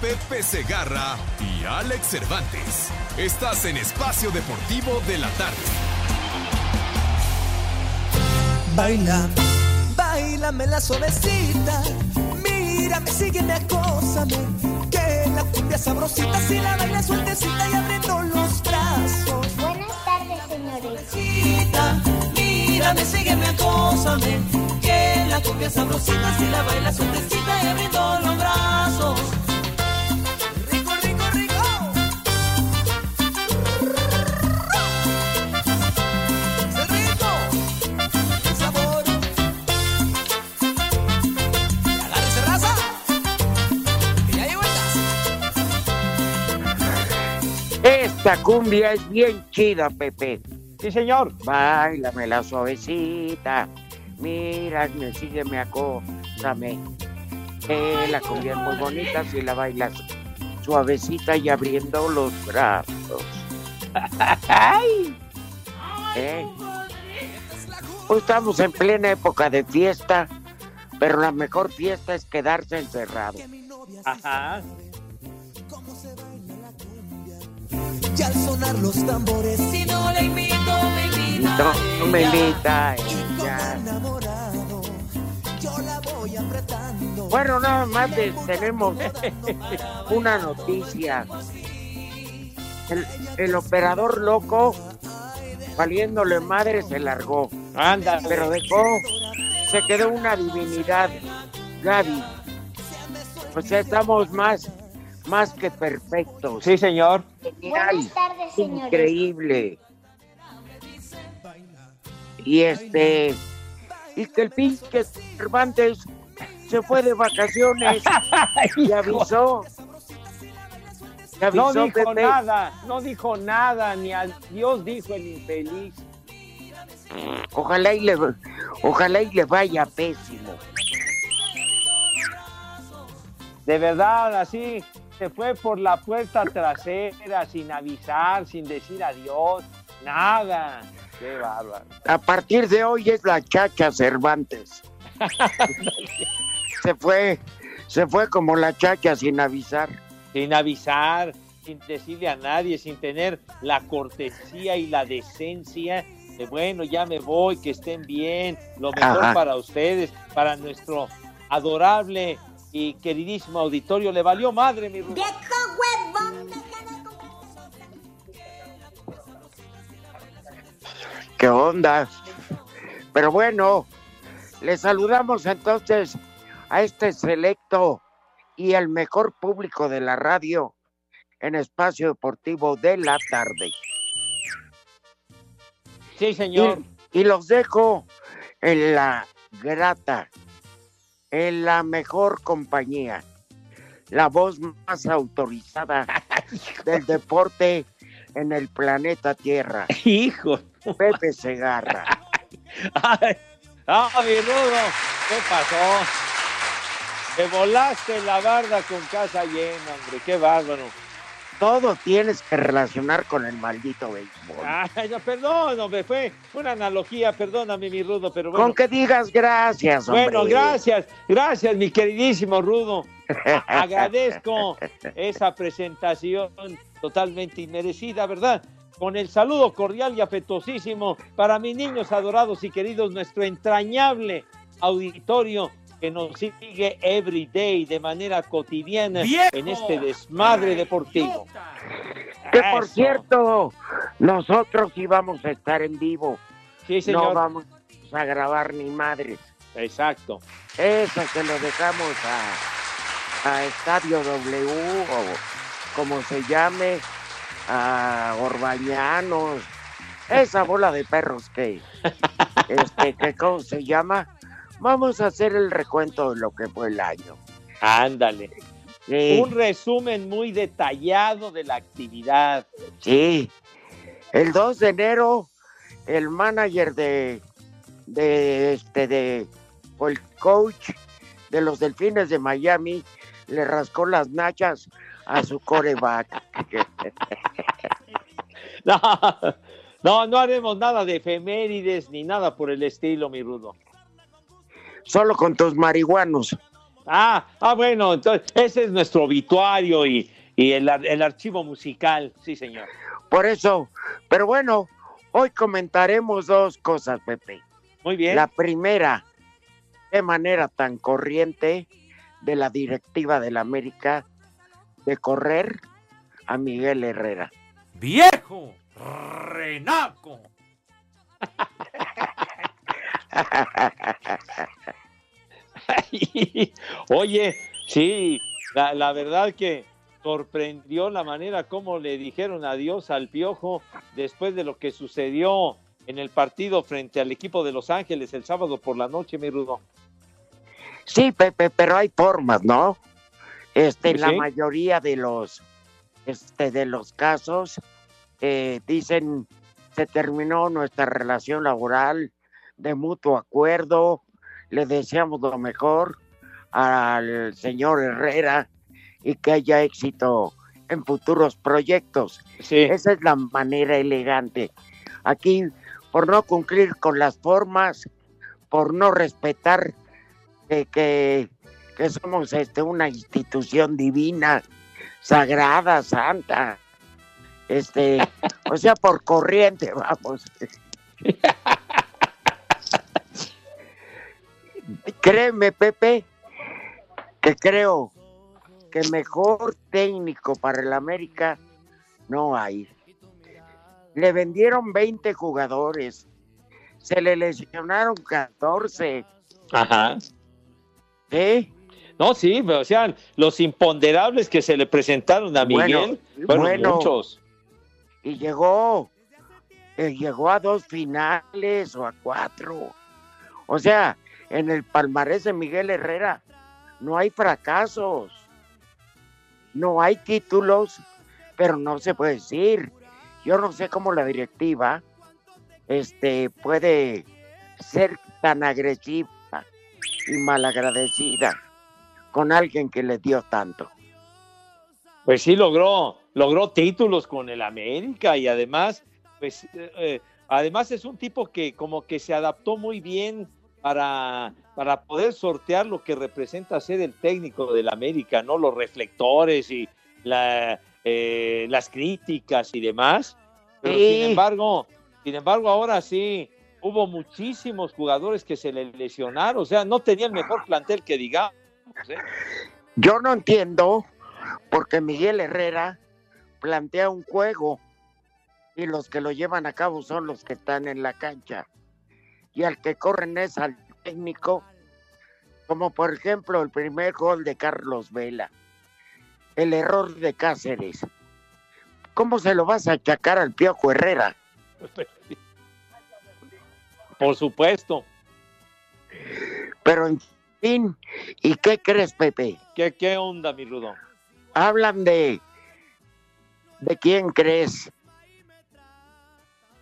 Pepe Segarra y Alex Cervantes. Estás en Espacio Deportivo de la Tarde. Baila, bailame la suavecita. Mírame, sígueme, acósame. Que la cumbia sabrosita, si la baila sueltecita y abriendo los brazos. Buenas tardes, señores. Suavecita, Mírame, sígueme, acósame. Que la cumbia sabrosita, si la baila sueltecita y abriendo los brazos. Esta cumbia es bien chida, Pepe. Sí, señor. Báilame la suavecita. Mírame, sígueme, acósame. Eh, la cumbia es muy bonita si la bailas suavecita y abriendo los brazos. Eh. Hoy estamos en plena época de fiesta, pero la mejor fiesta es quedarse encerrado. Ajá. Y al sonar los tambores, si no le invito, me invita. No, me invita Y como ella. enamorado, yo la voy apretando. Bueno, nada más de- tenemos una noticia. El, el operador loco, valiéndole madre, se largó. Anda, Pero dejó, se quedó una divinidad, Gaby. O sea, estamos más, más que perfectos. Sí, señor. Genial, Buenas tardes, señores. increíble. Y este, y que el pinche Cervantes se fue de vacaciones y avisó. Y No avisó, dijo Pepe. nada, no dijo nada, ni a Dios dijo el infeliz. Ojalá y le, ojalá y le vaya pésimo. De verdad, así se fue por la puerta trasera, sin avisar, sin decir adiós, nada. Qué bárbaro. A partir de hoy es la chacha Cervantes. se fue, se fue como la chacha sin avisar. Sin avisar, sin decirle a nadie, sin tener la cortesía y la decencia de, bueno, ya me voy, que estén bien, lo mejor Ajá. para ustedes, para nuestro adorable y queridísimo auditorio. Le valió madre, mi Rubén. ¡Viejo huevón! ¿Qué onda? Pero bueno, le saludamos entonces a este selecto y el mejor público de la radio en espacio deportivo de la tarde. Sí, señor. Y, y los dejo en la grata, en la mejor compañía, la voz más autorizada del deporte en el planeta Tierra, Hijo. Pepe Segarra. Ay, ah, mi rudo, ¿qué pasó? Te volaste la barda con casa llena, hombre, qué bárbaro. Todo tienes que relacionar con el maldito béisbol. Ay, no, perdón, hombre, fue una analogía, perdóname, mi rudo, pero bueno. Con que digas gracias, hombre. Bueno, gracias, gracias, mi queridísimo Rudo. Agradezco esa presentación totalmente inmerecida, ¿verdad? Con el saludo cordial y afectuosísimo para mis niños adorados y queridos, nuestro entrañable auditorio que nos sigue every day de manera cotidiana ¡Viejo! en este desmadre deportivo. Que por Eso. cierto, nosotros íbamos a estar en vivo. Sí, No señor. vamos a grabar ni madres. Exacto. Eso se lo dejamos a, a Estadio W o como se llame, a Orbañanos, esa bola de perros que, este, que ¿cómo se llama? Vamos a hacer el recuento de lo que fue el año. Ándale. Sí, Un resumen muy detallado de la actividad. sí. El 2 de enero, el manager de, de este, de, o el coach de los Delfines de Miami le rascó las nachas a su coreback. No, no, no haremos nada de efemérides ni nada por el estilo, mi rudo. Solo con tus marihuanos. Ah, ah, bueno, entonces ese es nuestro obituario y, y el, el archivo musical, sí, señor. Por eso, pero bueno, hoy comentaremos dos cosas, Pepe. Muy bien. La primera, de manera tan corriente de la directiva de la América de correr a Miguel Herrera. ¡Viejo! ¡Renaco! Oye, sí, la, la verdad que sorprendió la manera como le dijeron adiós al Piojo después de lo que sucedió en el partido frente al equipo de Los Ángeles el sábado por la noche, mi Rudo. Sí, Pepe, pero hay formas, ¿no? Este, en la mayoría de los, este, de los casos, eh, dicen se terminó nuestra relación laboral de mutuo acuerdo, le deseamos lo mejor al señor Herrera y que haya éxito en futuros proyectos. Sí, Esa es la manera elegante. Aquí, por no cumplir con las formas, por no respetar que, que, que somos este, una institución divina, sagrada, santa. Este, o sea, por corriente, vamos. Créeme, Pepe, que creo que mejor técnico para el América no hay. Le vendieron 20 jugadores, se le lesionaron 14. ajá. ¿eh? No, sí, pero, o sea, los imponderables que se le presentaron a Bueno, Miguel fueron bueno. muchos. y llegó, eh, llegó a dos finales o a cuatro. O sea, en el palmarés de Miguel Herrera no hay fracasos, no hay títulos, pero no se puede decir. Yo no sé cómo la directiva este, puede ser tan agresiva y malagradecida con alguien que le dio tanto. Pues sí logró, logró títulos con el América y además, pues, eh, eh, además es un tipo que como que se adaptó muy bien para, para poder sortear lo que representa ser el técnico del América, ¿no? Los reflectores y la, eh, las críticas y demás. Pero Sí. sin embargo, sin embargo, ahora sí hubo muchísimos jugadores que se le lesionaron, o sea, no tenía el mejor plantel que digamos. ¿eh? Yo no entiendo porque Miguel Herrera plantea un juego y los que lo llevan a cabo son los que están en la cancha. Y al que corren es al técnico, como por ejemplo el primer gol de Carlos Vela, el error de Cáceres. ¿Cómo se lo vas a achacar al Piojo Herrera? Por supuesto. Pero en fin, ¿y qué crees, Pepe? ¿Qué, qué onda, mi Rudo? Hablan de... ¿De quién crees?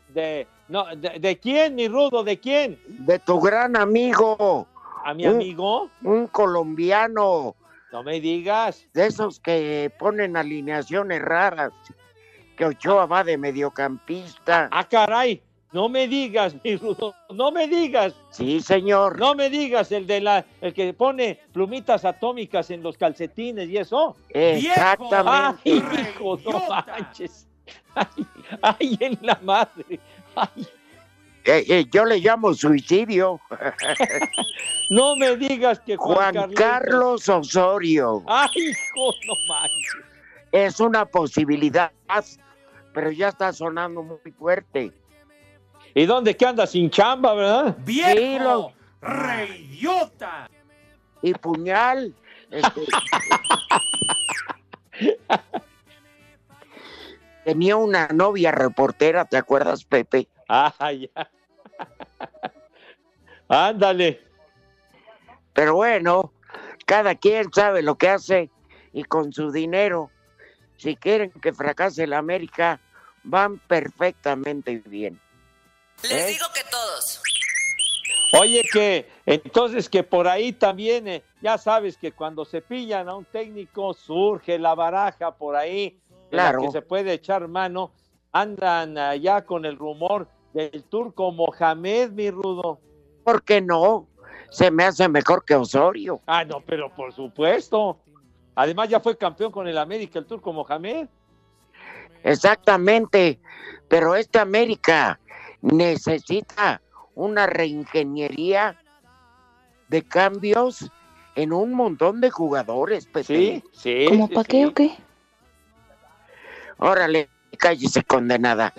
De, no, de, de quién, mi Rudo? ¿De quién? De tu gran amigo. ¿A mi amigo? un colombiano, No me digas. de esos que ponen alineaciones raras, que Ochoa va de mediocampista. Ah, caray. No me digas, mi Rudo. No me digas. Sí, señor. No me digas el de la, el que pone plumitas atómicas en los calcetines y eso. Ay, Exactamente. hijo, no manches. Ay, ay, en la madre. Ay, Eh, eh, yo le llamo suicidio. No me digas que Juan, Juan Carlos Osorio. Ay, hijo, no manches. Es una posibilidad, pero ya está sonando muy fuerte. ¿Y dónde que anda sin chamba, verdad? ¡Viejo! Sí, lo- ¡Reyota! Y puñal. este, Tenía una novia reportera, ¿te acuerdas, Pepe? Ah, ya. Ándale. Pero bueno, cada quien sabe lo que hace y con su dinero, si quieren que fracase la América, van perfectamente bien. Les ¿Eh? digo que todos. Oye, que entonces que por ahí también, eh, ya sabes que cuando se pillan a un técnico surge la baraja por ahí, la Claro. que se puede echar mano. Andan allá con el rumor del turco Mohamed, mi rudo. ¿Por qué no? Se me hace mejor que Osorio. Ah, no, pero por supuesto. Además ya fue campeón con el América, el turco Mohamed. Exactamente. Pero esta América necesita una reingeniería de cambios en un montón de jugadores, Pepe. Sí, sí. ¿Cómo sí, pa' qué sí. o qué? Órale, cállese condenada.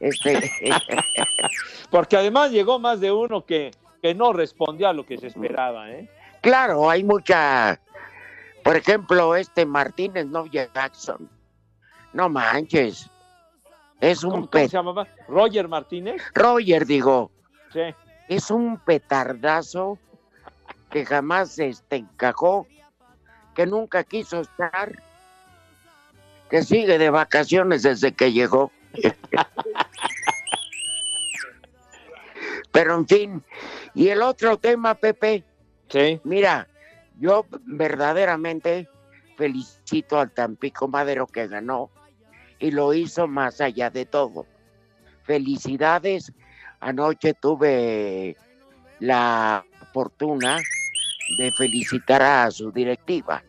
Este, Porque además llegó más de uno que, que no respondió a lo que se esperaba, ¿eh? claro, hay mucha. Por ejemplo, este Martínez Novia Jackson. No manches. Es ¿Cómo, un cómo pet. se llamaba? Roger Martínez. Roger, digo, Sí. es un petardazo que jamás este, encajó, que nunca quiso estar, que sigue de vacaciones desde que llegó. Pero en fin, y el otro tema, Pepe, Sí. mira, yo verdaderamente felicito al Tampico Madero que ganó y lo hizo más allá de todo. Felicidades. Anoche tuve la fortuna de felicitar a su directiva.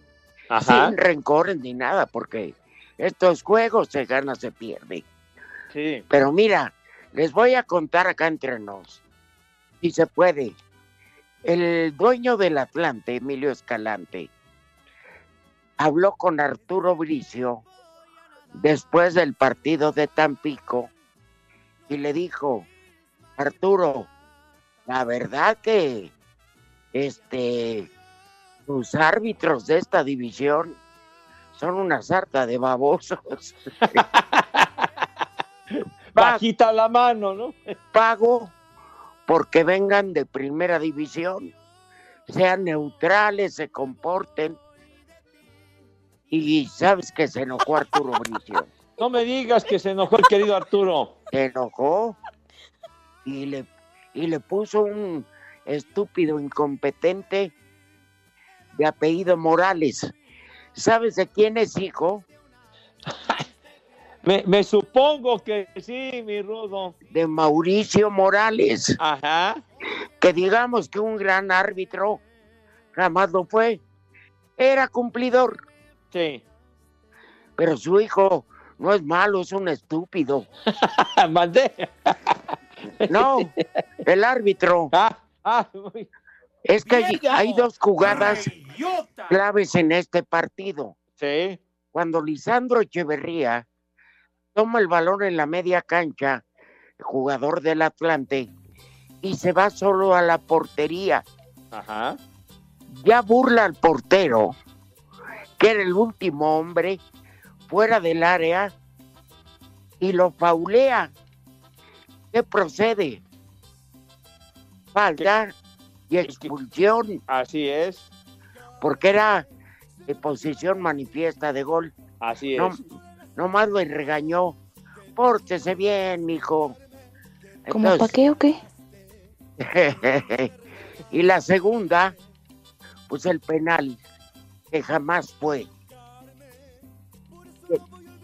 Ajá. Sin rencores ni nada, porque estos juegos se gana, se pierde. Sí. Pero mira, les voy a contar acá entre nos, si se puede. El dueño del Atlante, Emilio Escalante, habló con Arturo Bricio después del partido de Tampico y le dijo, Arturo, la verdad que este tus árbitros de esta división son una sarta de babosos. Bajita la mano, ¿no? pago porque vengan de primera división, sean neutrales, se comporten. Y sabes que se enojó Arturo Bricio. No me digas que se enojó el querido Arturo. Se enojó y le, y le puso un estúpido incompetente de apellido Morales. ¿Sabes de quién es hijo? Me, me supongo que sí, mi rudo. De Mauricio Morales. Ajá. que digamos que un gran árbitro jamás lo fue. Era cumplidor, Sí. pero su hijo no es malo, es un estúpido. Mandé. No, el árbitro. Ah, ah, uy. Es que hay, hay dos jugadas ¡Reyota! claves en este partido. sí. Cuando Lisandro Echeverría toma el balón en la media cancha, el jugador del Atlante, y se va solo a la portería. Ajá. ya burla al portero, que era el último hombre fuera del área, y lo faulea. ¿Qué procede? Falta y expulsión, Así es. porque era de posición manifiesta de gol. Así es. No, nomás lo regañó. Pórtese bien, mijo. ¿Cómo pa' qué o qué? y la segunda, pues el penal, que jamás fue.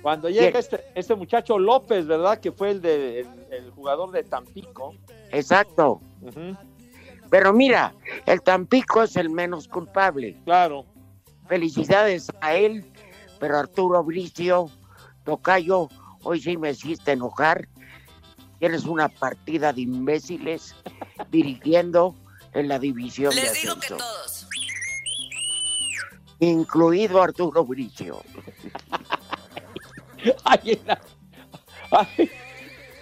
Cuando llega este, este muchacho López, ¿verdad? Que fue el, de, el, el jugador de Tampico. Exacto. Ujú, Pero mira, el Tampico es el menos culpable. Claro. Felicidades a él, pero Arturo Bricio, Tocayo, hoy sí me hiciste enojar. Tienes una partida de imbéciles dirigiendo en la división de Les digo que todos. incluido Arturo Bricio. Ay, era- ay.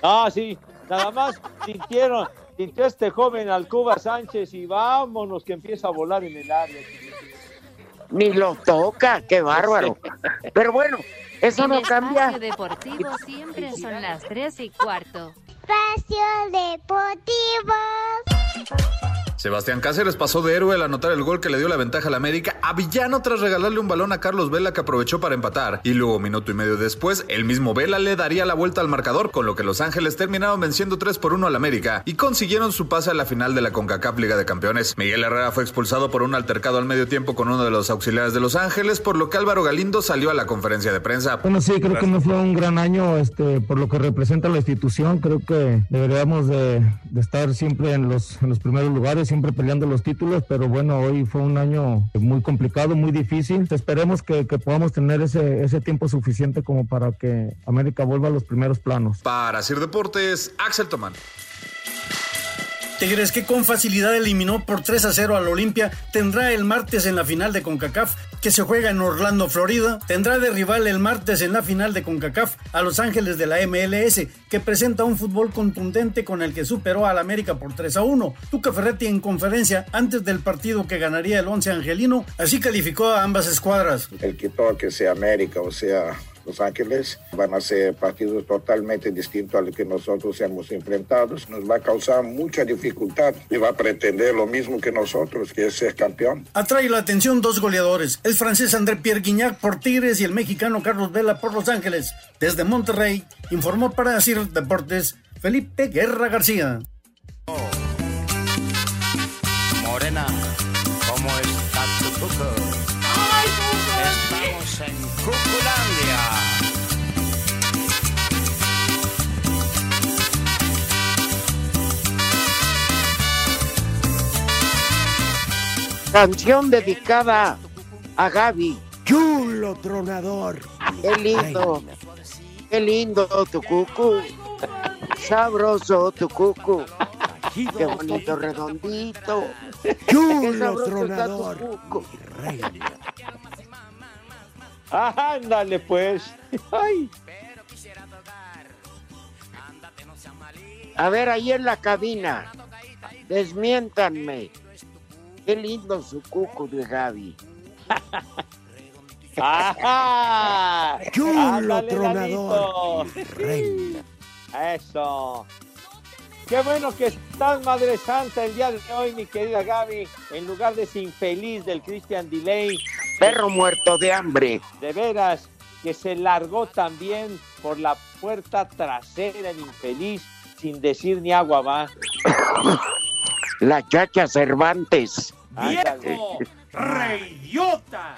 Ah, sí, nada más sintieron, sintió este joven al Cuba Sánchez y vámonos que empieza a volar en el área. Ni lo toca, qué bárbaro. Pero bueno, eso En no cambia. Espacio Deportivo siempre son las 3 y cuarto. Espacio Deportivo. Sebastián Cáceres pasó de héroe al anotar el gol que le dio la ventaja al América a villano tras regalarle un balón a Carlos Vela que aprovechó para empatar. Y luego, minuto y medio después, el mismo Vela le daría la vuelta al marcador, con lo que Los Ángeles terminaron venciendo 3 por 1 al América y consiguieron su pase a la final de la CONCACAF Liga de Campeones. Miguel Herrera fue expulsado por un altercado al medio tiempo con uno de los auxiliares de Los Ángeles, por lo que Álvaro Galindo salió a la conferencia de prensa. Bueno, sí, creo que no fue un gran año este, por lo que representa la institución. Creo que deberíamos de, de estar siempre en los, en los primeros lugares, siempre peleando los títulos, pero bueno, hoy fue un año muy complicado, muy difícil. Esperemos que, que podamos tener ese, ese tiempo suficiente como para que América vuelva a los primeros planos. Para Sir Deportes, Axel Tomán. Tigres que con facilidad eliminó por 3 a 0 al Olimpia tendrá el martes en la final de CONCACAF que se juega en Orlando, Florida. Tendrá de rival el martes en la final de CONCACAF a Los Ángeles de la MLS que presenta un fútbol contundente con el que superó al América por 3 a 1. Tuca Ferretti en conferencia antes del partido que ganaría el 11 angelino así calificó a ambas escuadras. El que toque sea América o sea Los Ángeles van a ser partidos totalmente distintos a los que nosotros hemos enfrentado. Nos va a causar mucha dificultad y va a pretender lo mismo que nosotros, que es ser campeón. Atrae la atención dos goleadores, el francés André Pierre Guignac por Tigres y el mexicano Carlos Vela por Los Ángeles. Desde Monterrey, informó para decir Deportes Felipe Guerra García. Canción dedicada a Gaby. Chulo tronador. Qué lindo. Qué lindo tu cucu. Sabroso tu cucu. Qué bonito redondito. Chulo tronador. cucu. Ándale, pues. Ay. A ver, ahí en la cabina. Desmiéntanme. Qué lindo su cucu de Gaby. ¡Ajá! Chulo Ándale, tronador. Lalito. Eso. Qué bueno que estás, Madre Santa, el día de hoy, mi querida Gaby, en lugar de ese infeliz del Christian Delay. Perro muerto de hambre. De veras, que se largó también por la puerta trasera el infeliz, sin decir ni agua va. La chacha Cervantes. ¡Viejo! ¡Reidiota!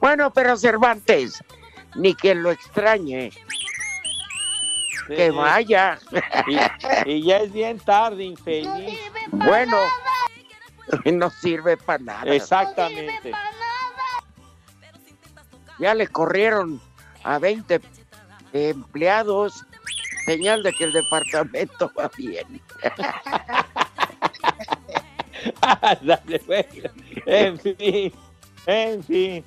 Bueno, pero Cervantes, ni quien lo extrañe. Que vaya. Y, y ya es bien tarde, infeliz. Bueno, no sirve para nada. Exactamente. Ya le corrieron a 20 empleados. Señal de que el departamento va bien. Bueno. En fin, en fin.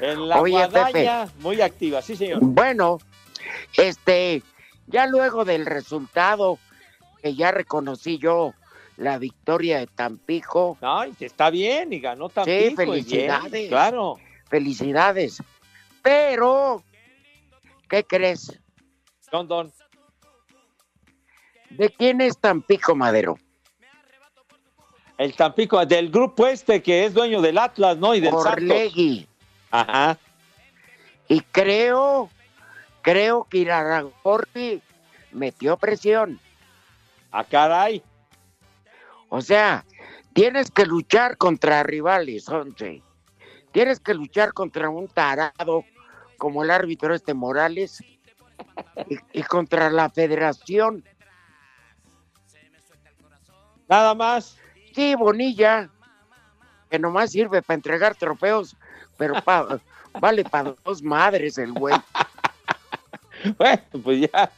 En la Oye, guadaña, muy activa, sí, señor. Bueno, este, ya luego del resultado, que ya reconocí yo la victoria de Tampico. Ay, está bien, y ganó Tampico. Sí, bien, felicidades. claro. Felicidades. Pero, ¿qué crees? Don, don. ¿De quién es Tampico Madero? El Tampico, del grupo este que es dueño del Atlas, ¿no? Y del Santos. Orlegui. Ajá. Y creo, creo que Iraragorri metió presión. A caray. O sea, tienes que luchar contra rivales, once. Tienes que luchar contra un tarado como el árbitro este Morales y, y contra la federación. Nada más. Bonilla, que nomás sirve para entregar trofeos, pero pa- vale para dos madres el güey. Bueno, pues ya.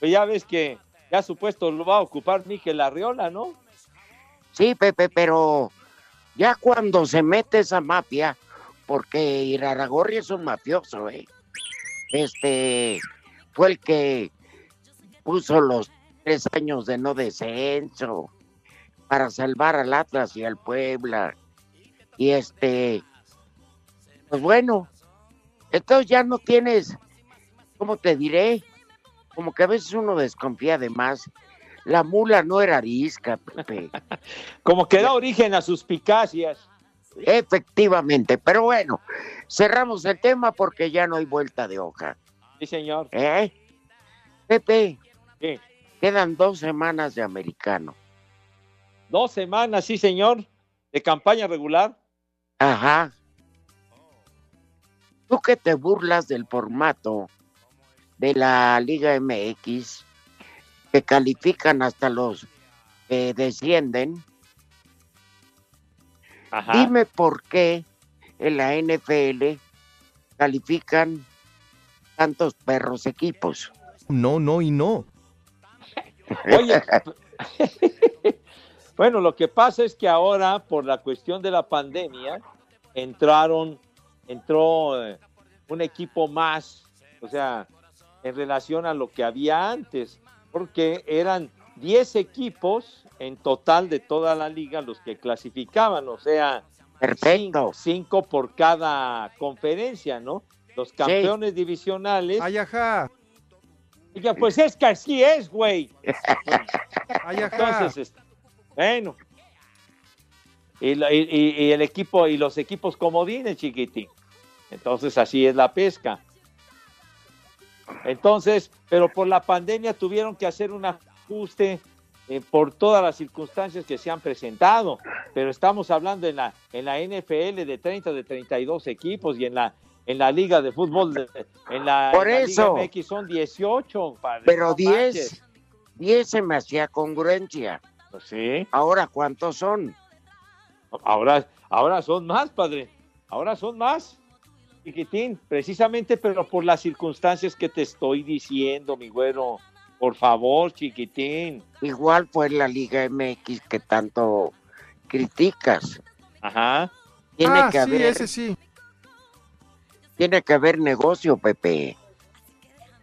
Pero ya ves que ya supuesto lo va a ocupar Miquel Arriola, ¿no? Sí, Pepe, pero ya cuando se mete esa mafia, porque Iraragorri es un mafioso, ¿eh? Este fue el que puso los tres años de no descenso para salvar al Atlas y al Puebla. Y este, pues bueno, entonces ya no tienes, ¿cómo te diré? Como que a veces uno desconfía de más. La mula no era arisca, Pepe. Como que da origen a suspicacias. Efectivamente, pero bueno, cerramos el tema porque ya no hay vuelta de hoja. Sí, señor. ¿Eh? Pepe, Sí. quedan dos semanas de americano. Dos semanas, sí, señor, de campaña regular. Ajá. Tú que te burlas del formato de la Liga MX, que califican hasta los que descienden, Ajá. dime por qué en la NFL califican tantos perros equipos. No, no y no. Oye, bueno, lo que pasa es que ahora, por la cuestión de la pandemia, entraron, entró eh, un equipo más, o sea, en relación a lo que había antes, porque eran 10 equipos en total de toda la liga los que clasificaban, o sea, Perfecto. cinco por cada conferencia, ¿no? Los campeones divisionales. Ay, ajá. Oiga, pues es que así es, güey. Ay, ajá. Entonces, este, bueno. Y, y- y- el equipo, y los equipos comodines, chiquitín. Entonces, así es la pesca. Entonces, pero por la pandemia tuvieron que hacer un ajuste eh, por todas las circunstancias que se han presentado. Pero estamos hablando en la, en la NFL de 30, de 32 equipos y en la, en la Liga de Fútbol, de- en la, Por en la eso. Liga MX son 18. padre, Pero no 10, manches. 10 se me hacía congruencia. Pues sí. Ahora, ¿cuántos son? Ahora, ahora son más, padre. Ahora son más. Chiquitín, precisamente, pero por las circunstancias que te estoy diciendo, mi güero. Por favor, chiquitín. Igual fue la Liga MX que tanto criticas. Ajá. Tiene ah, que sí, haber, ese sí. tiene que haber negocio, Pepe.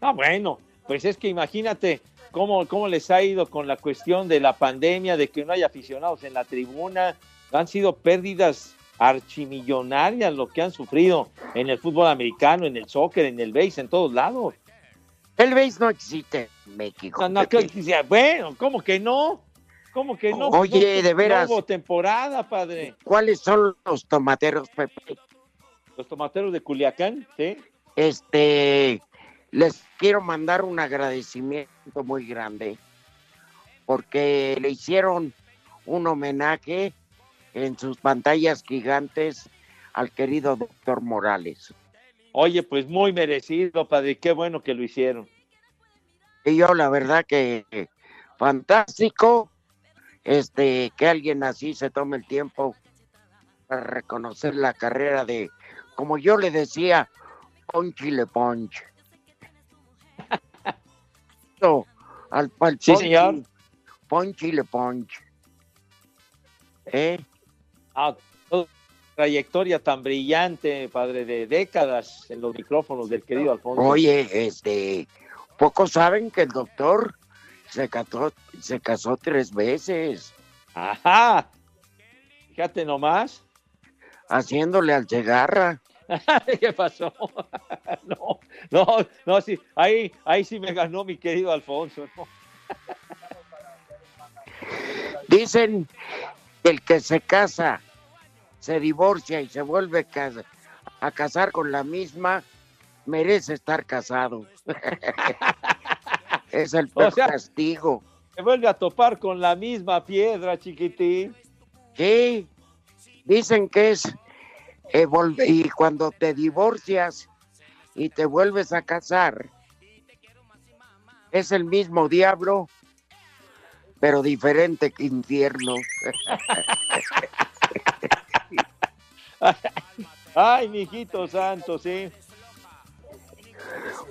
Ah, bueno, pues es que imagínate cómo, cómo les ha ido con la cuestión de la pandemia, de que no hay aficionados en la tribuna. Han sido pérdidas archimillonarias lo que han sufrido en el fútbol americano, en el soccer, en el base, en todos lados. El base no existe en México. No, no, Pepe. que- que- bueno, ¿cómo que no? ¿Cómo que no? Oye, No- de veras. Hubo temporada, padre. ¿Cuáles son los tomateros, Pepe? Los tomateros de Culiacán, ¿sí? Este, les quiero mandar un agradecimiento muy grande porque le hicieron un homenaje en sus pantallas gigantes al querido doctor Morales. Oye, pues muy merecido, padre. Qué bueno que lo hicieron. Y yo la verdad que fantástico este que alguien así se tome el tiempo para reconocer la carrera de como yo le decía Ponchi Le Ponch. Al, al Sí, Ponchi- señor. Ponchi Le Ponch. ¿Eh? Ah, toda trayectoria tan brillante, padre, de décadas en los micrófonos del querido Alfonso. Oye, este, pocos saben que el doctor se casó, se casó tres veces, Ajá. Fíjate nomás. haciéndole al cegarra. ¿Qué pasó? No, no, no, sí, ahí, ahí sí me ganó mi querido Alfonso. ¿no? Dicen que el que se casa, se divorcia y se vuelve a casar con la misma, merece estar casado. es el peor O sea- castigo. Se vuelve a topar con la misma piedra, chiquitín. Sí, dicen que es y cuando te divorcias y te vuelves a casar, es el mismo diablo, pero diferente que infierno. Ay, mijito santo, sí.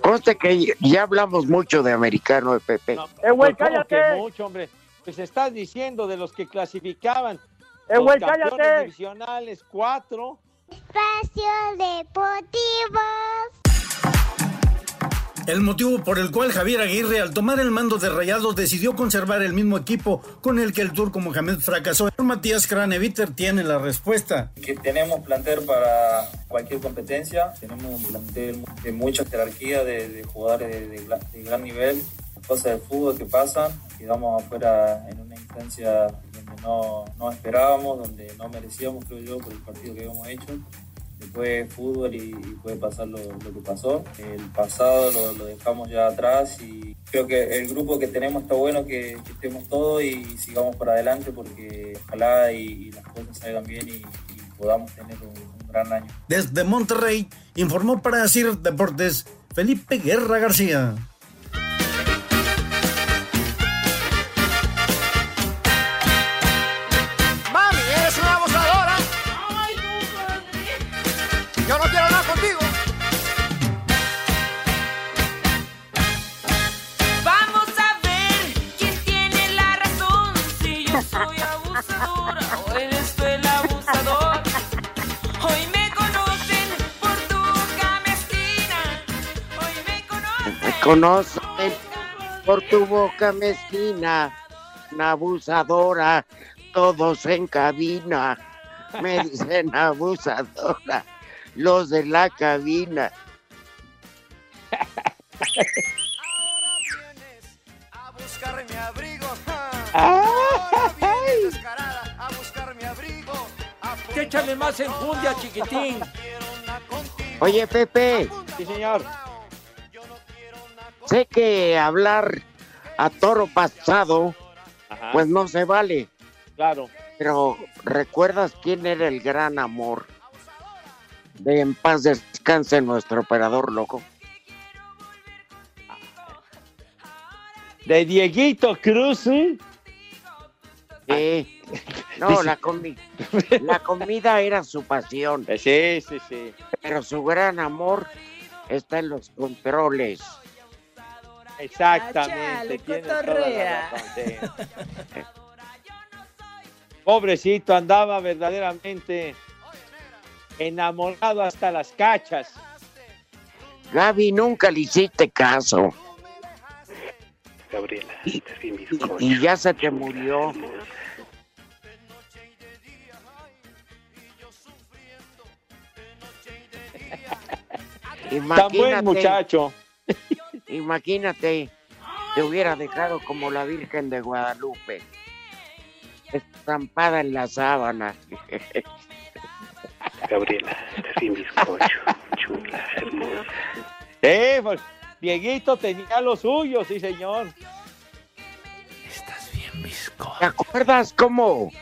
Conste que ya hablamos mucho de americano de Pepe. Eh, güey, cállate. mucho, hombre. Pues estás diciendo de los que clasificaban. Eh, los cállate. divisionales, cuatro. Espacio Deportivo. El motivo por el cual Javier Aguirre, al tomar el mando de Rayados, decidió conservar el mismo equipo con el que el turco Mohamed fracasó. Matías Craneviter tiene la respuesta. que tenemos plantel para cualquier competencia, tenemos un plantel de mucha jerarquía, de, de jugadores de, de gla- de gran nivel, cosas de fútbol que pasan, quedamos afuera en una instancia no, no esperábamos, donde no merecíamos, creo yo, por el partido que habíamos hecho. Después fútbol y, y puede pasar lo, lo que pasó. El pasado lo, lo dejamos ya atrás y creo que el grupo que tenemos está bueno que, que estemos todos y sigamos por adelante porque ojalá y, y las cosas salgan bien y, y podamos tener un, un gran año. Desde Monterrey, informó para decir Deportes Felipe Guerra García. Conocen. Me conocen por tu boca mezquina, una abusadora, todos en cabina. Me dicen abusadora, los de la cabina. A buscar mi abrigo. Ahora vienes descarada a buscar mi abrigo. Échale más enjundia, chiquitín. Oye, Pepe, Sí, señor. Sé que hablar a toro pasado, Ajá. pues no se vale. Claro. Pero ¿recuerdas quién era el gran amor? De en paz descanse nuestro operador loco. De Dieguito Cruz, ¿eh? Sí. No, la, comi- la comida era su pasión. Sí, sí, sí. Pero su gran amor está en los controles. Exactamente. Chale, toda la. Pobrecito, andaba verdaderamente enamorado hasta las cachas. Gaby, nunca le hiciste caso. Gabriela, Y, y ya se te murió. Tan buen muchacho. Imagínate, te hubiera dejado como la Virgen de Guadalupe, estampada en la sábana. Gabriela, di bizcocho, chula, hermosa. Eh, pues, Dieguito tenía lo suyo, sí, señor. ¿Te acuerdas cómo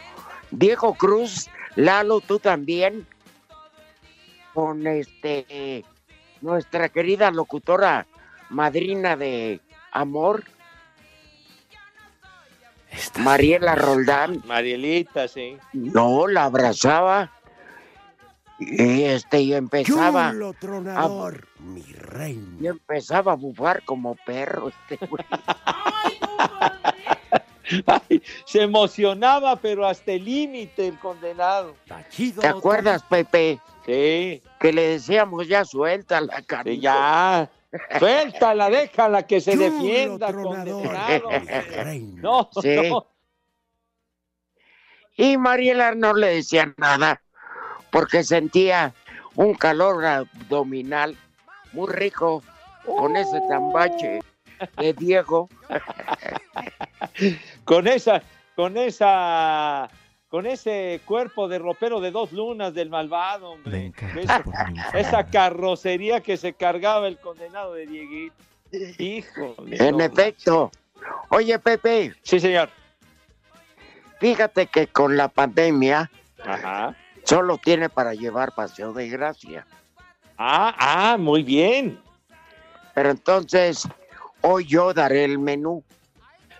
Diego Cruz, Lalo, tú también, con este nuestra querida locutora madrina de amor, Mariela Roldán, Marielita, sí. no la abrazaba y este y empezaba Chulo tronador, mi reina. y empezaba a bufar como perro este güey. Ay, se emocionaba, pero hasta el límite el condenado. ¿Te acuerdas, Pepe? Sí. Que le decíamos ya suelta la cara. Sí, ya. Suéltala, déjala que se Chulo defienda, tronador, condenado. No, Sí. no. Y Mariela no le decía nada porque sentía un calor abdominal muy rico con ese tambache de Diego. con esa, con esa, con ese cuerpo de ropero de dos lunas del malvado, hombre. Esa, esa carrocería que se cargaba el condenado de Dieguito. Hijo. En efecto. Oye, Pepe. Sí, señor. Fíjate que con la pandemia Ajá. solo tiene para llevar paseo de gracia. Ah, ah, muy bien. Pero entonces, hoy yo daré el menú.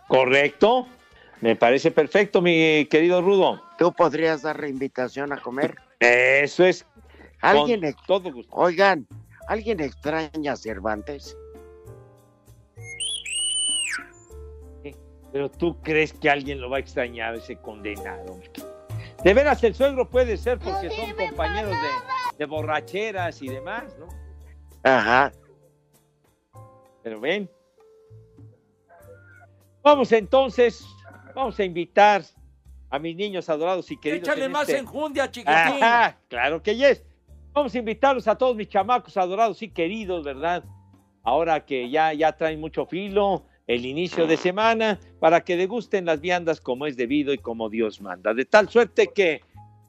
Correcto. Me parece perfecto, mi querido Rudo. ¿Tú podrías dar la invitación a comer? Eso es. ¿Alguien todo. Oigan, ¿alguien extraña a Cervantes? Pero tú crees que alguien lo va a extrañar, ese condenado. De veras, el suegro puede ser porque son compañeros de, de borracheras y demás, ¿no? Ajá. Pero ven. Vamos entonces vamos a invitar a mis niños adorados y queridos. Échale en más este- enjundia, chiquitín. Ajá, claro que yes. Vamos a invitarlos a todos mis chamacos adorados y queridos, ¿verdad? Ahora que ya, ya traen mucho filo, el inicio de semana, para que degusten las viandas como es debido y como Dios manda. De tal suerte que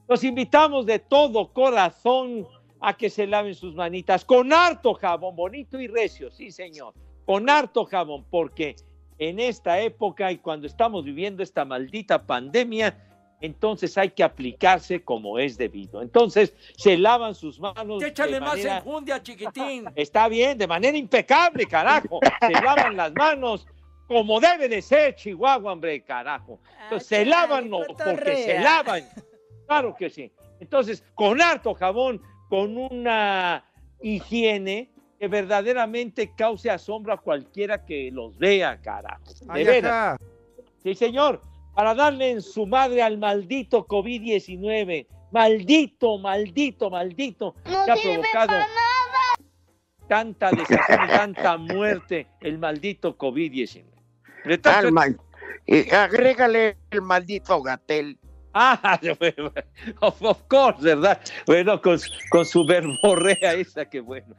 los invitamos de todo corazón a que se laven sus manitas con harto jabón, bonito y recio, sí señor, con harto jabón, porque en esta época y cuando estamos viviendo esta maldita pandemia, entonces hay que aplicarse como es debido. Entonces se lavan sus manos. Échale de más manera- enjundia, chiquitín. Está bien, de manera impecable, carajo. Se lavan las manos como debe de ser, Chihuahua, hombre, carajo. Entonces, se lavan no, porque se lavan. Claro que sí. Entonces, con harto jabón, con una higiene que verdaderamente cause asombro a cualquiera que los vea, carajo. De veras. Sí, señor, para darle en su madre al maldito COVID-19. Maldito, maldito, maldito. que ha provocado tanta desazón y tanta muerte el maldito COVID-19. De tal Alma, suerte- y agrégale el maldito gatel. Ah, of, of course, ¿verdad? Bueno, con, con su verborrea esa que bueno,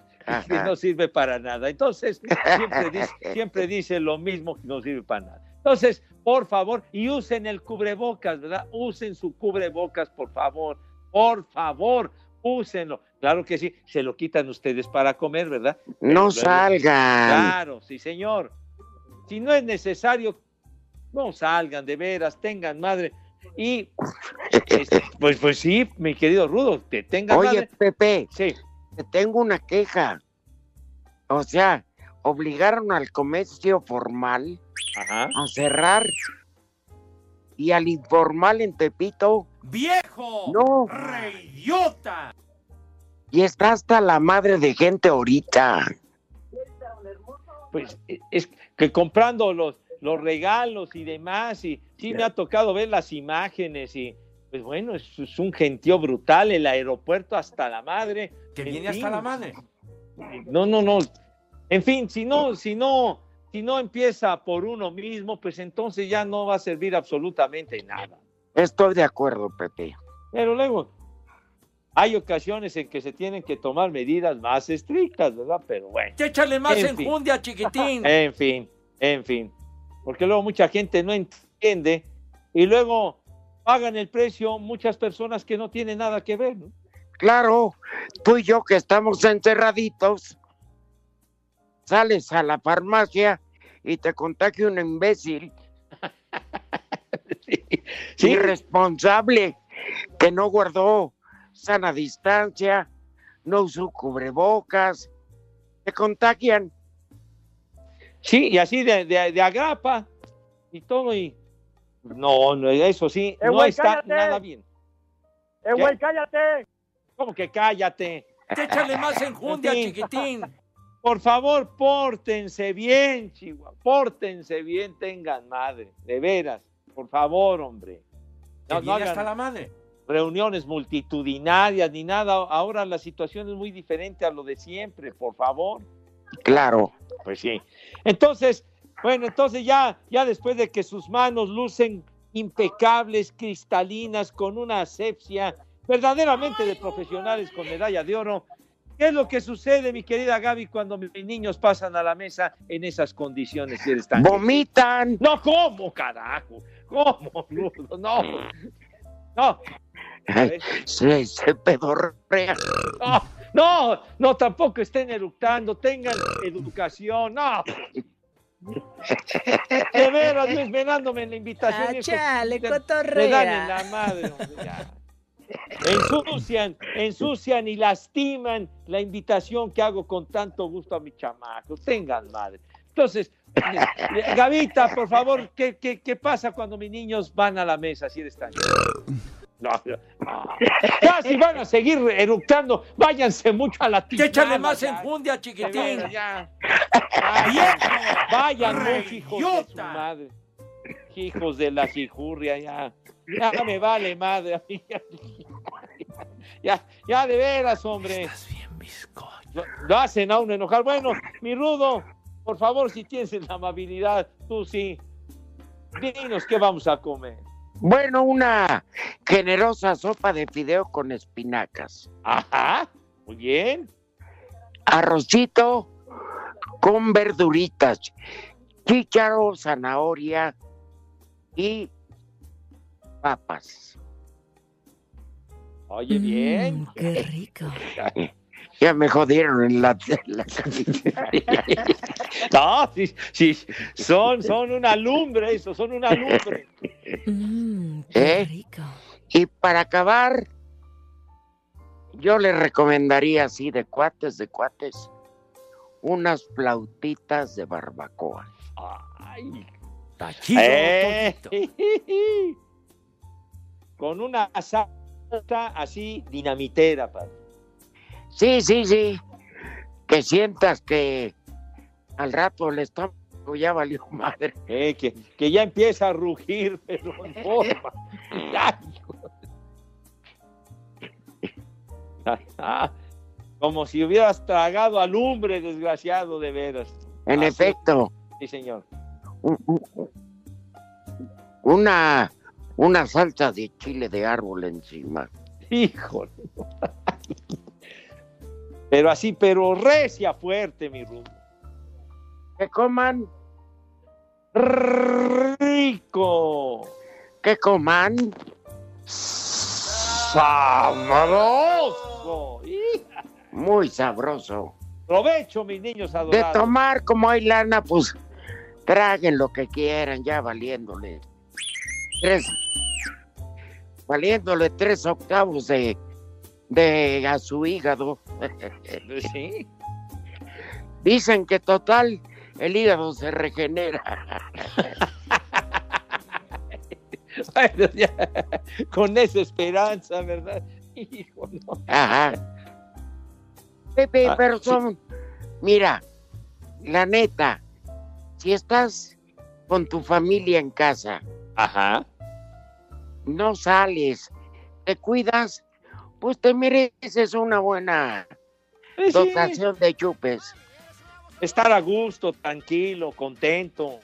que no sirve para nada. Entonces, siempre dice, siempre dice lo mismo que no sirve para nada. Entonces, por favor, y usen el cubrebocas, ¿verdad? Usen su cubrebocas, por favor. Por favor, úsenlo. Claro que sí, se lo quitan ustedes para comer, ¿verdad? No salgan. Claro, sí, señor. Si no es necesario, no salgan, de veras, tengan madre. Y este, pues, pues sí, mi querido Rudo, que tengan Oye, madre. Pepe, Sí. Te tengo una queja. O sea, obligaron al comercio formal Ajá. a cerrar y al informal en Tepito ¡Viejo! No. ¡Reidiota! y está hasta la madre de gente ahorita. Pues eh, es que comprando los, los regalos y demás, y sí me ha tocado ver las imágenes y pues bueno, es, es un gentío brutal, el aeropuerto hasta la madre. Que En viene fin, hasta la madre. No, no, no. En fin, si no, si no, si no empieza por uno mismo, pues entonces ya no va a servir absolutamente nada. Estoy de acuerdo, Pepe. Pero luego hay ocasiones en que se tienen que tomar medidas más estrictas, ¿verdad? Pero bueno. Échale más En fin. enjundia, chiquitín. En fin, en fin. Porque luego mucha gente no entiende y luego pagan el precio muchas personas que no tienen nada que ver, ¿no? Claro, tú y yo que estamos encerraditos, sales a la farmacia y te contagia un imbécil Sí. irresponsable que no guardó sana distancia, no usó cubrebocas, te contagian. Sí, y así de, de, de agrapa y todo y no, no, eso sí, Eh, no güey, está cállate. nada bien. ¡Eh, güey, cállate! ¿Cómo que cállate? Échale más enjundia, chiquitín. Por favor, pórtense bien, Chihuahua. Pórtense bien, tengan madre. De veras. Por favor, hombre. No, no hagan hasta la madre. reuniones multitudinarias ni nada. Ahora la situación es muy diferente a lo de siempre, por favor. Claro. Pues sí. Entonces, bueno, entonces ya, ya después de que sus manos lucen impecables, cristalinas, con una asepsia verdaderamente de profesionales con medalla de oro, ¿qué es lo que sucede, mi querida Gaby, cuando mis niños pasan a la mesa en esas condiciones? Si eres tan- Vomitan. No, ¿cómo, carajo? ¿Cómo, Rudo? No. No. Ay, se, se pedorrea. No, no, no, tampoco estén eructando, tengan educación, no. De veras, no esmerándome en la invitación. Ah, chale, me- cotorrea. Me dan en la madre, hombre, ya. Ensucian, ensucian y lastiman la invitación que hago con tanto gusto a mis chamacos. Tengan madre. Entonces, eh, Gavita, por favor, ¿qué, qué, qué pasa cuando mis niños van a la mesa? Si eres tan... No, no. Ya, si van a seguir eructando, váyanse mucho a la tiznada, Échale más ya. enjundia, De chiquitín. ya. Vayan, hijos de su madre. Hijos de la jijurria, ya. Ya me vale madre. Ya, ya, ya de veras, hombre. Lo, lo hacen a uno enojar. Bueno, mi rudo, por favor, si tienes la amabilidad, tú sí. Dinos qué vamos a comer. Bueno, una generosa sopa de fideo con espinacas. Ajá, muy bien. Arrocito con verduritas, chícharo, zanahoria y papas. Oye, bien. Qué rico. Ya me jodieron en la, en la No, sí, sí, son, son una lumbre, eso, son una lumbre. Mm, ¿Eh? Y para acabar, yo le recomendaría así de cuates, de cuates, unas flautitas de barbacoa. Ay, Chido, Eh. Con una salsa así dinamitera, padre. Sí, sí, sí. Que sientas que al rato el estómago ya valió madre. Eh, que, que ya empieza a rugir, pero en forma. Ay, hijo. Como si hubieras tragado alumbre, desgraciado, de veras. En Así- efecto, Sí, señor. una, una salsa de chile de árbol encima. Híjole. Pero así, pero recia fuerte, mi rumbo. Que coman, Rico. que coman. Sabroso. Muy sabroso. Provecho, mis niños De adorados. tomar como hay lana, pues traguen lo que quieran, ya valiéndole. Tres. Valiéndole tres octavos de, de a su hígado. Sí. Dicen que total el hígado se regenera. Bueno, ya, con esa esperanza, ¿verdad? Hijo, no. Ajá. Pepe, Ah, pero sí. mira, la neta, si estás con tu familia en casa, Ajá. no sales, te cuidas, pues te mereces una buena sí. dotación de chupes. Estar a gusto, tranquilo, contento.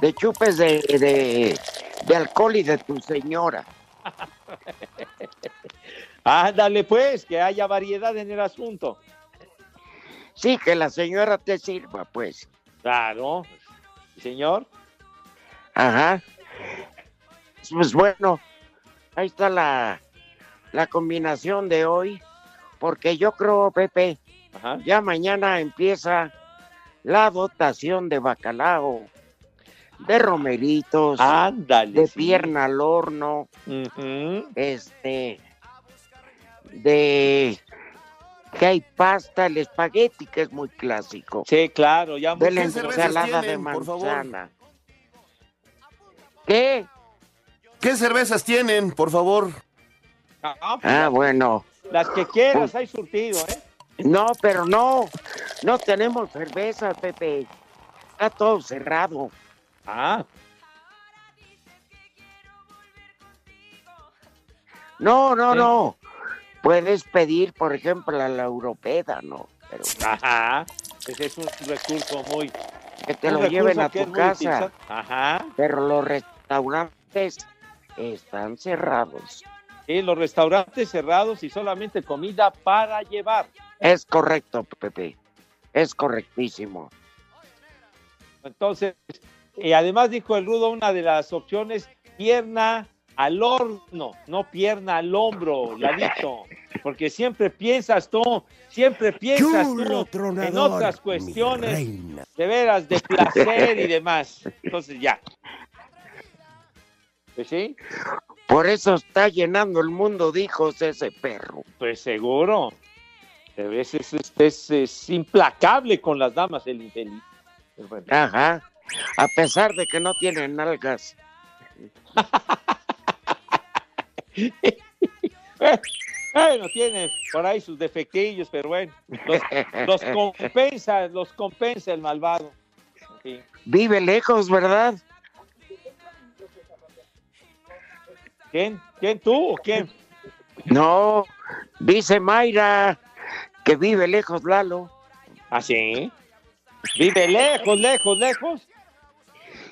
De chupes de, de, de alcohol y de tu señora. Ándale, pues, que haya variedad en el asunto. Sí, que la señora te sirva, pues. Claro. Señor. Ajá. Pues bueno, ahí está la, la combinación de hoy, porque yo creo, Pepe, Ajá. ya mañana empieza la dotación de bacalao, de romeritos, Ándale. de sí. pierna al horno, este, de que hay pasta, el espagueti, que es muy clásico, Sí, claro, ya de la ensalada de tienen, manzana. ¿Qué? ¿Qué cervezas tienen, por favor? Ah, pues, Ah, bueno. Las que quieras, hay surtido, ¿eh? No, pero no, no tenemos cerveza, Pepe. Está todo cerrado. Ah, No, no, Sí. no. Puedes pedir, por ejemplo, a la europeda, ¿no? Pero ajá. Ese es un recurso muy. que te lo lleven a tu casa. Ajá. Pero los restaurantes están cerrados. Sí, los restaurantes cerrados y solamente comida para llevar. Es correcto, Pepe. Es correctísimo. Entonces, y además dijo el Rudo, una de las opciones, pierna al horno, no pierna al hombro, ladito. Porque siempre piensas tú, siempre piensas Chulo tú en otras cuestiones de veras de placer y demás. Entonces ya. Sí, Por eso está llenando el mundo de hijos ese perro. pues seguro. A veces es, es- es implacable con las damas el infeliz. Bueno. Ajá. A pesar de que no tienen nalgas. Bueno, tiene por ahí sus defectillos, pero bueno, los, los compensa, los compensa el malvado. Sí. Vive lejos, ¿verdad? ¿Quién? ¿Quién tú o quién? No, dice Mayra que vive lejos Lalo. ¿Ah, sí? Vive lejos, lejos, lejos.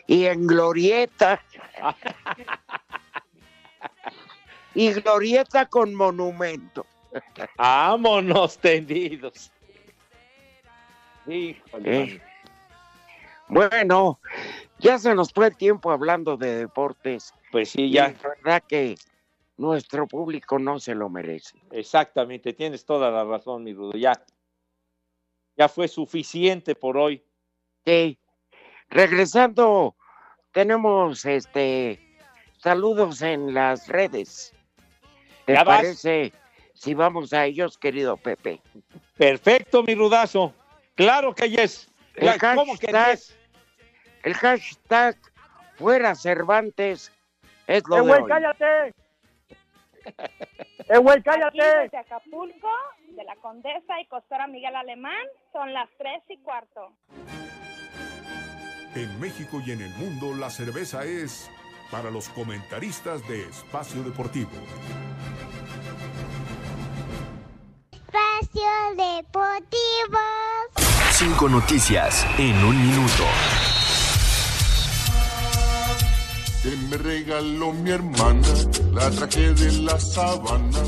Y en Glorieta. y Glorieta con monumento. Vámonos tendidos. Híjole. Eh, Bueno, ya se nos fue el tiempo hablando de deportes. Pues sí, ya. la verdad que nuestro público no se lo merece. Exactamente, tienes toda la razón, mi Rudo. Ya. Ya fue suficiente por hoy. Sí. Regresando, tenemos este saludos en las redes. ¿Te Ya vas. parece si vamos a ellos, querido Pepe? Perfecto, mi Rudazo. Claro que yes. El ¿Cómo que yes? el hashtag fuera Cervantes es lo ¡Eh, de güey, hoy. cállate! ¡Eh, güey, Aquí cállate! desde Acapulco, de la Condesa y Costora Miguel Alemán, son las tres y cuarto. En México y en el mundo la cerveza es para los comentaristas de Espacio Deportivo. Espacio Deportivo. Cinco noticias en un minuto. Que me regaló mi hermana, la traje de la sabana.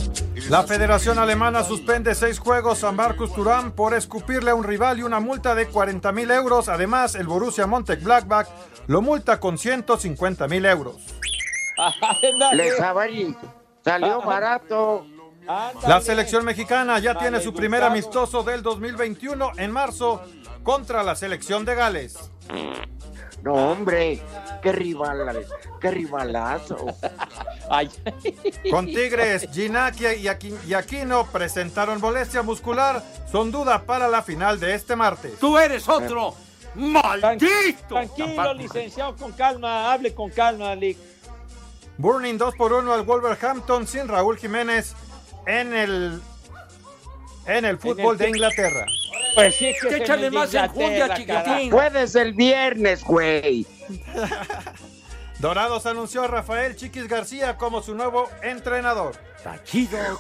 La Federación Alemana suspende seis juegos a Marcus Turán por escupirle a un rival y una multa de 40 mil euros. Además, el Borussia Mönchengladbach lo multa con 150 mil euros. Les salió barato. La selección mexicana ya tiene su primer amistoso del 2021 en marzo contra la selección de Gales. No, hombre, qué rival, qué rivalazo. Con Tigres, Ginaki y Aqui- y Aquino presentaron molestia muscular. Son duda para la final de este martes. ¡Tú eres otro! ¡Maldito! Tranquilo, licenciado, con calma. Hable con calma, Lick. Burning 2 por 1 al Wolverhampton sin Raúl Jiménez en el en el fútbol de Inglaterra. Pues sí, que se Échale más enjundia, chiquitín. Puedes el viernes, güey. Dorados anunció a Rafael Chiquis García como su nuevo entrenador.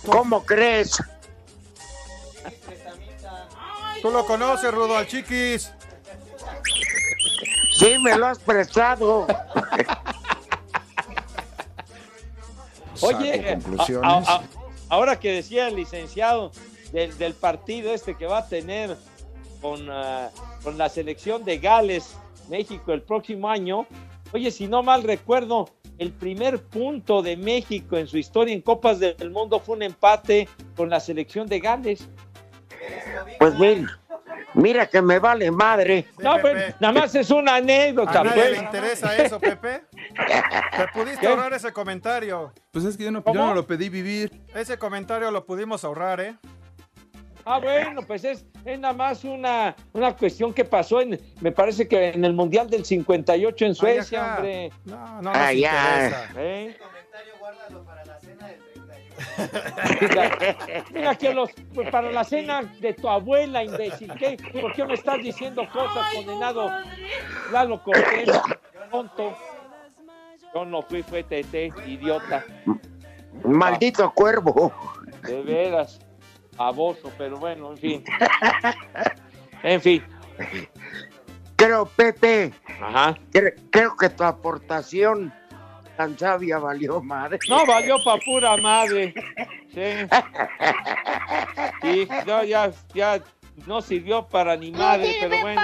¿Cómo crees? Tú lo conoces, Rudo al Chiquis. Sí, me lo has prestado. Oye, Saco conclusiones. a- a- a- ahora que decía el licenciado del, del partido este que va a tener con, ah, con la selección de Gales, México, el próximo año, oye, si no mal recuerdo, el primer punto de México en su historia en Copas del Mundo fue un empate con la selección de Gales. Pues mira, mira que me vale madre. No, pues, nada más es una anécdota, ¿A nadie pues. le interesa eso, Pepe? Te pudiste ¿Qué? ahorrar ese comentario. Pues es que yo no, yo ¿Cómo? no lo pedí vivir. Ese comentario lo pudimos ahorrar, ¿eh? Ah, bueno, pues es, es nada más una, una cuestión que pasó en, me parece que en el Mundial del 58 en Suecia, hombre. No, no Ah, interesa. ¿Eh? Mira, mira que los, pues, para la cena de tu abuela, imbécil, ¿qué? ¿por qué me estás diciendo cosas, condenado Lalo Cortés, tonto? Yo no fui, fue Tete, idiota, Maldito cuervo. de veras, baboso, pero bueno, en fin. En fin, Creo, Pepe, ajá. cre- creo que tu aportación tan sabia valió madre. No valió pa' pura madre. Sí. Sí, ya, ya, ya no sirvió para ni madre, pero bueno.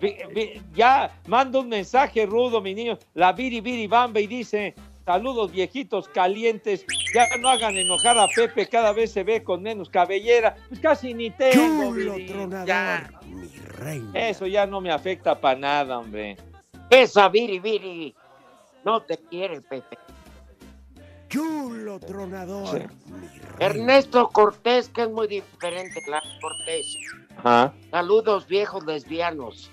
Vi- vi- Ya manda un mensaje rudo, mi niño. La Viri Viri Bamba y dice: Saludos viejitos calientes. Ya no hagan enojar a Pepe, cada vez se ve con menos cabellera. Pues casi ni tengo. Chulo tronador, Ya. mi reina. Eso ya no me afecta para nada, hombre. Esa Viri Viri no te quiere, Pepe. Chulo tronador, mi reina. Ernesto Cortés, que es muy diferente, la Cortés. Ajá. Saludos, viejos lesbianos.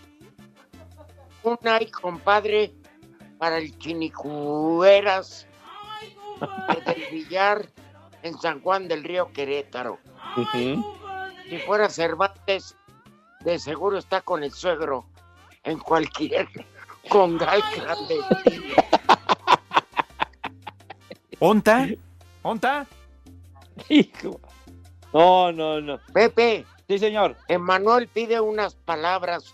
Un ay, compadre, para el Chinicueras del Villar en San Juan del Río Querétaro. Si fuera Cervantes, de seguro está con el suegro en cualquier congal clandestino. ¿Onta? ¿Onta? Hijo. No, no, no. Pepe. Sí, señor. Emanuel pide unas palabras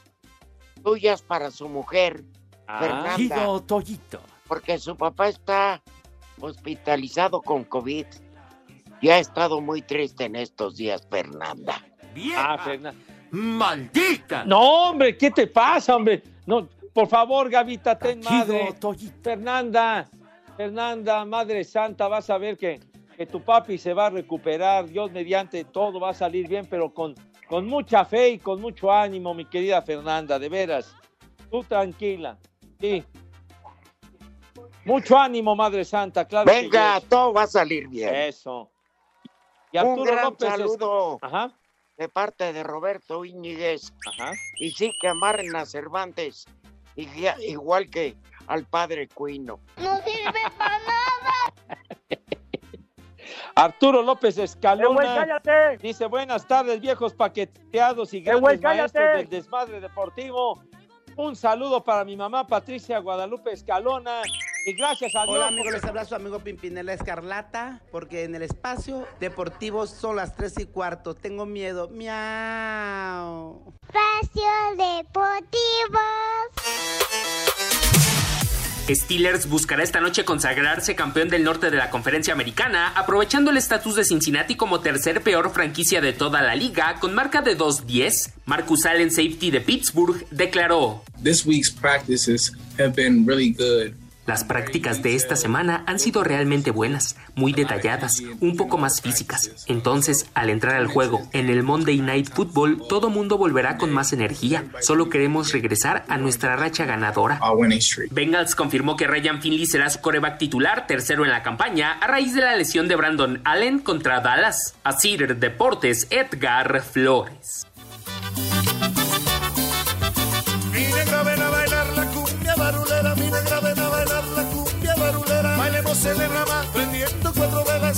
tuyas para su mujer, Ah. Fernanda. Toyito. Porque su papá está hospitalizado con COVID. Y ha estado muy triste en estos días, Fernanda. Ah, Fernanda. ¡Maldita! No, hombre, ¿qué te pasa, hombre? No, por favor, Gavita, ten madre. Fernanda, Fernanda, Madre Santa, vas a ver que, que tu papi se va a recuperar. Dios mediante todo va a salir bien, pero con, con mucha fe y con mucho ánimo, mi querida Fernanda, de veras. Tú tranquila. Sí. Mucho ánimo, Madre Santa, claro. Venga, todo va a salir bien. Eso. Y Un Arturo gran López es- saludo Ajá. de parte de Roberto Íñiguez. Ajá. Y sí, que amarren a Cervantes, y- igual que al padre Cuino. No sirve para nada. Arturo López Escalona. Dice, buenas tardes, viejos paqueteados y grandes maestros del desmadre deportivo. Un saludo para mi mamá Patricia Guadalupe Escalona. Y gracias a Dios. Hola amigos, les habla su amigo Pimpinela Escarlata, porque en el espacio deportivo son las 3 y cuarto. Tengo miedo. Miau. Espacio Deportivo. Steelers buscará esta noche consagrarse campeón del norte de la conferencia americana, aprovechando el estatus de Cincinnati como tercer peor franquicia de toda la liga, con marca de 2-10. Marcus Allen, safety de Pittsburgh, declaró. This week's practices have been really good. Las prácticas de esta semana han sido realmente buenas, muy detalladas, un poco más físicas. Entonces, al entrar al juego en el Monday Night Football, todo mundo volverá con más energía. Solo queremos regresar a nuestra racha ganadora. Bengals confirmó que Ryan Finley será su coreback titular, tercero en la campaña, a raíz de la lesión de Brandon Allen contra Dallas. A Cider Deportes, Edgar Flores.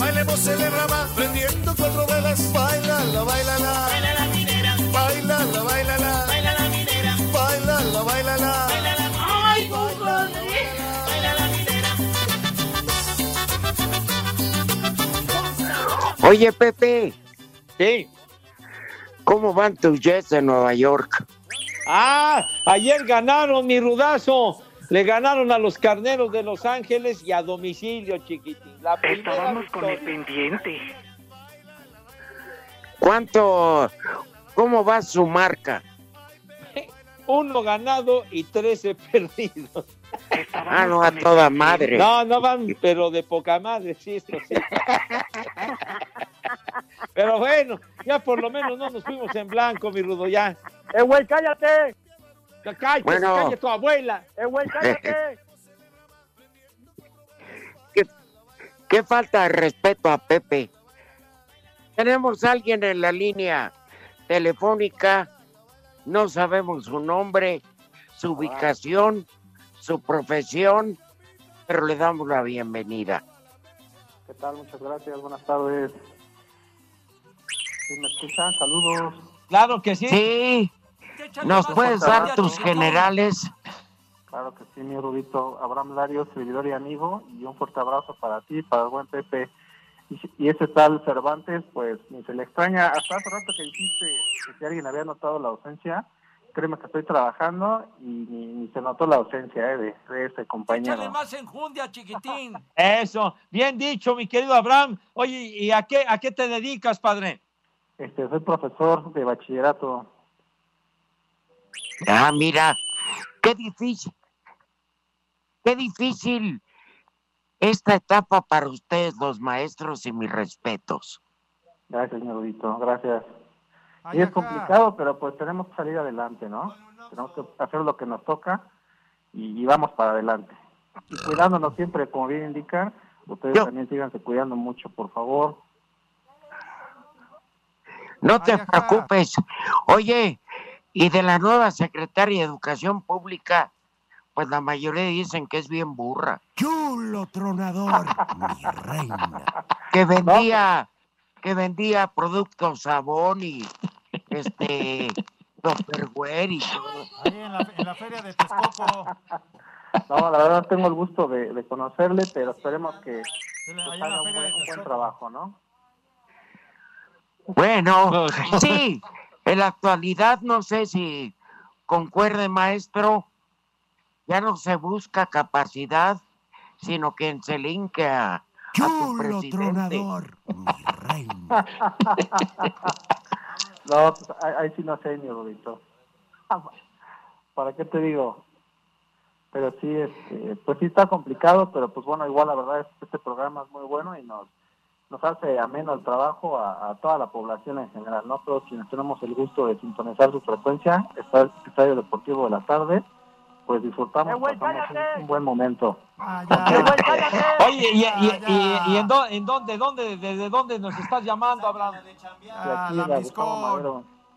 Bailemos en la rama, prendiendo cuatro velas. Bailala, bailala. Baila la minera. Bailala, bailala. Baila la minera. Bailala, bailala. Baila la Ay, compadre. Baila la minera. Oye, Pepe. Sí. ¿Cómo van tus Jets de Nueva York? Ah, ayer ganaron mi rudazo. Le ganaron a los carneros de Los Ángeles y a domicilio, chiquitín. La Estábamos con el pendiente. ¿Cuánto? ¿Cómo va su marca? Uno ganado y trece perdidos. Ah, no, a toda madre. No, no van, pero de poca madre, sí, esto sí. Pero bueno, ya por lo menos no nos fuimos en blanco, mi rudo, ya. ¡Eh, güey, cállate! Cállate, Bueno. cállate tu abuela. ¡Eh, güey, cállate! ¿Qué, qué falta de respeto a Pepe. Tenemos a alguien en la línea telefónica, no sabemos su nombre, su ubicación, su profesión, pero le damos la bienvenida. ¿Qué tal? Muchas gracias. Buenas tardes. ¿Sí me escuchan? Saludos. Claro que sí. Sí, ¿nos puedes dar tus generales? Claro que sí, mi Rubito. Abraham Lario, servidor y amigo. Y un fuerte abrazo para ti, para el buen Pepe. Y, y ese tal Cervantes, pues ni se le extraña. Hasta hace rato que dijiste que si alguien había notado la ausencia, créeme que estoy trabajando y ni, ni se notó la ausencia eh, de, de este compañero. Échale más enjundia, chiquitín. Eso, bien dicho, mi querido Abraham. Oye, ¿y a qué, a qué te dedicas, padre? Este, soy profesor de bachillerato. Ah, mira, qué difícil, qué difícil esta etapa para ustedes, los maestros, y mis respetos. Gracias, señor Rubito. Gracias. Y es complicado, pero pues tenemos que salir adelante, ¿no? Tenemos que hacer lo que nos toca y, y vamos para adelante. Y cuidándonos siempre, como bien indican, ustedes también síganse cuidando mucho, por favor. No te preocupes. Oye, y de la nueva secretaria de Educación Pública, pues la mayoría dicen que es bien burra. Chulo tronador, mi reina. Que vendía, que vendía productos sabón y este Tupperware y todo. Ahí en la, en la feria de Texcoco. No, la verdad tengo el gusto de, de conocerle, pero esperemos que pues, haga un buen, un buen trabajo, ¿no? Bueno, sí, en la actualidad no sé si concuerde, maestro, ya no se busca capacidad, sino que se linke a, a su presidente. No, pues, ahí, sí no sé, mi Rudito. ¿Para qué te digo? Pero sí, este, pues sí está complicado, pero pues bueno, igual la verdad es que este programa es muy bueno y nos nos hace ameno el trabajo a, a toda la población en general, ¿no? Todos quienes tenemos el gusto de sintonizar su frecuencia, está el Estadio Deportivo de la tarde, pues disfrutamos, pasamos un, buen momento. Oye, ¿y, y, y- y en, dó- en dónde, dónde, desde dónde nos estás llamando, Abraham?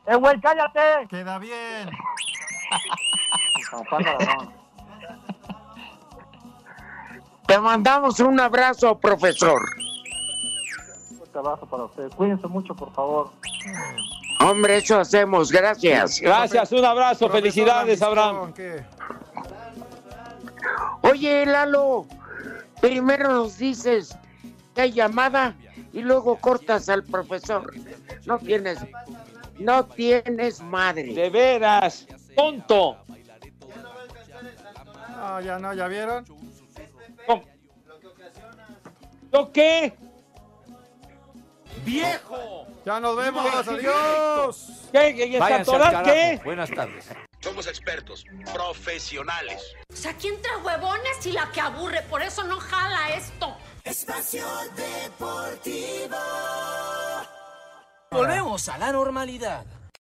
¡Eh, güey, cállate! Queda bien. Te mandamos un abrazo, profesor. Un fuerte abrazo para ustedes. Cuídense mucho, por favor. Hombre, eso hacemos, gracias. Gracias, un abrazo, felicidades, Abraham. Oye, Lalo, primero nos dices que hay llamada y luego cortas al profesor. No tienes, no tienes madre. De veras, tonto. No, ya no, ¿ya vieron? ¿Yo qué? ¡Viejo! Ya nos vemos, adiós. ¿Qué? ¿Y Váyanse al Santoral carajo. qué? Buenas tardes. Somos expertos, profesionales. O sea, ¿quién trae huevones y la que aburre? Por eso no jala esto. Espacio Deportivo. Volvemos a la normalidad.